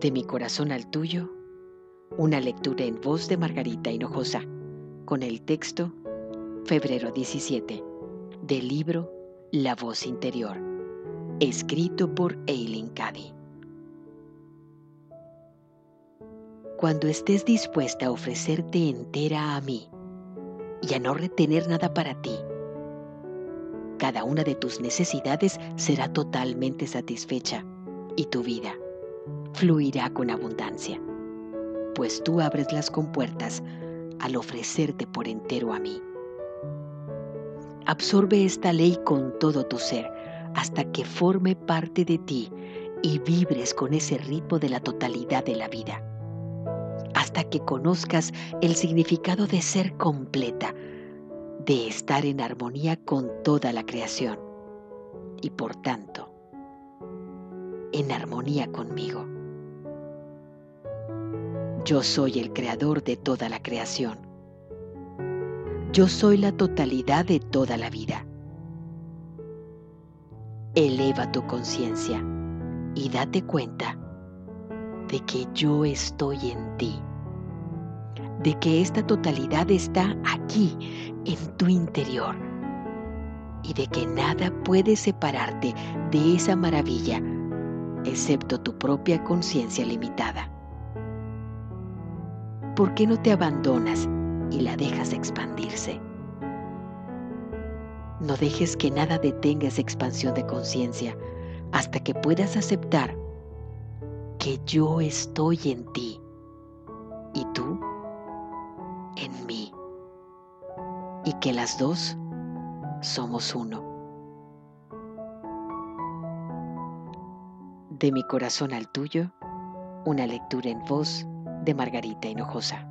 De mi corazón al tuyo, una lectura en voz de Margarita Hinojosa, con el texto Febrero 17, del libro La voz interior, escrito por Eileen Cady. Cuando estés dispuesta a ofrecerte entera a mí y a no retener nada para ti, cada una de tus necesidades será totalmente satisfecha y tu vida fluirá con abundancia, pues tú abres las compuertas al ofrecerte por entero a mí. Absorbe esta ley con todo tu ser hasta que forme parte de ti y vibres con ese ritmo de la totalidad de la vida, hasta que conozcas el significado de ser completa, de estar en armonía con toda la creación y por tanto en armonía conmigo. Yo soy el creador de toda la creación. Yo soy la totalidad de toda la vida. Eleva tu conciencia y date cuenta de que yo estoy en ti de que esta totalidad está aquí, en tu interior, y de que nada puede separarte de esa maravilla, excepto tu propia conciencia limitada. ¿Por qué no te abandonas y la dejas expandirse? No dejes que nada detenga esa expansión de conciencia hasta que puedas aceptar que yo estoy en ti y tú en mí y que las dos somos uno. De mi corazón al tuyo, una lectura en voz de Margarita Hinojosa.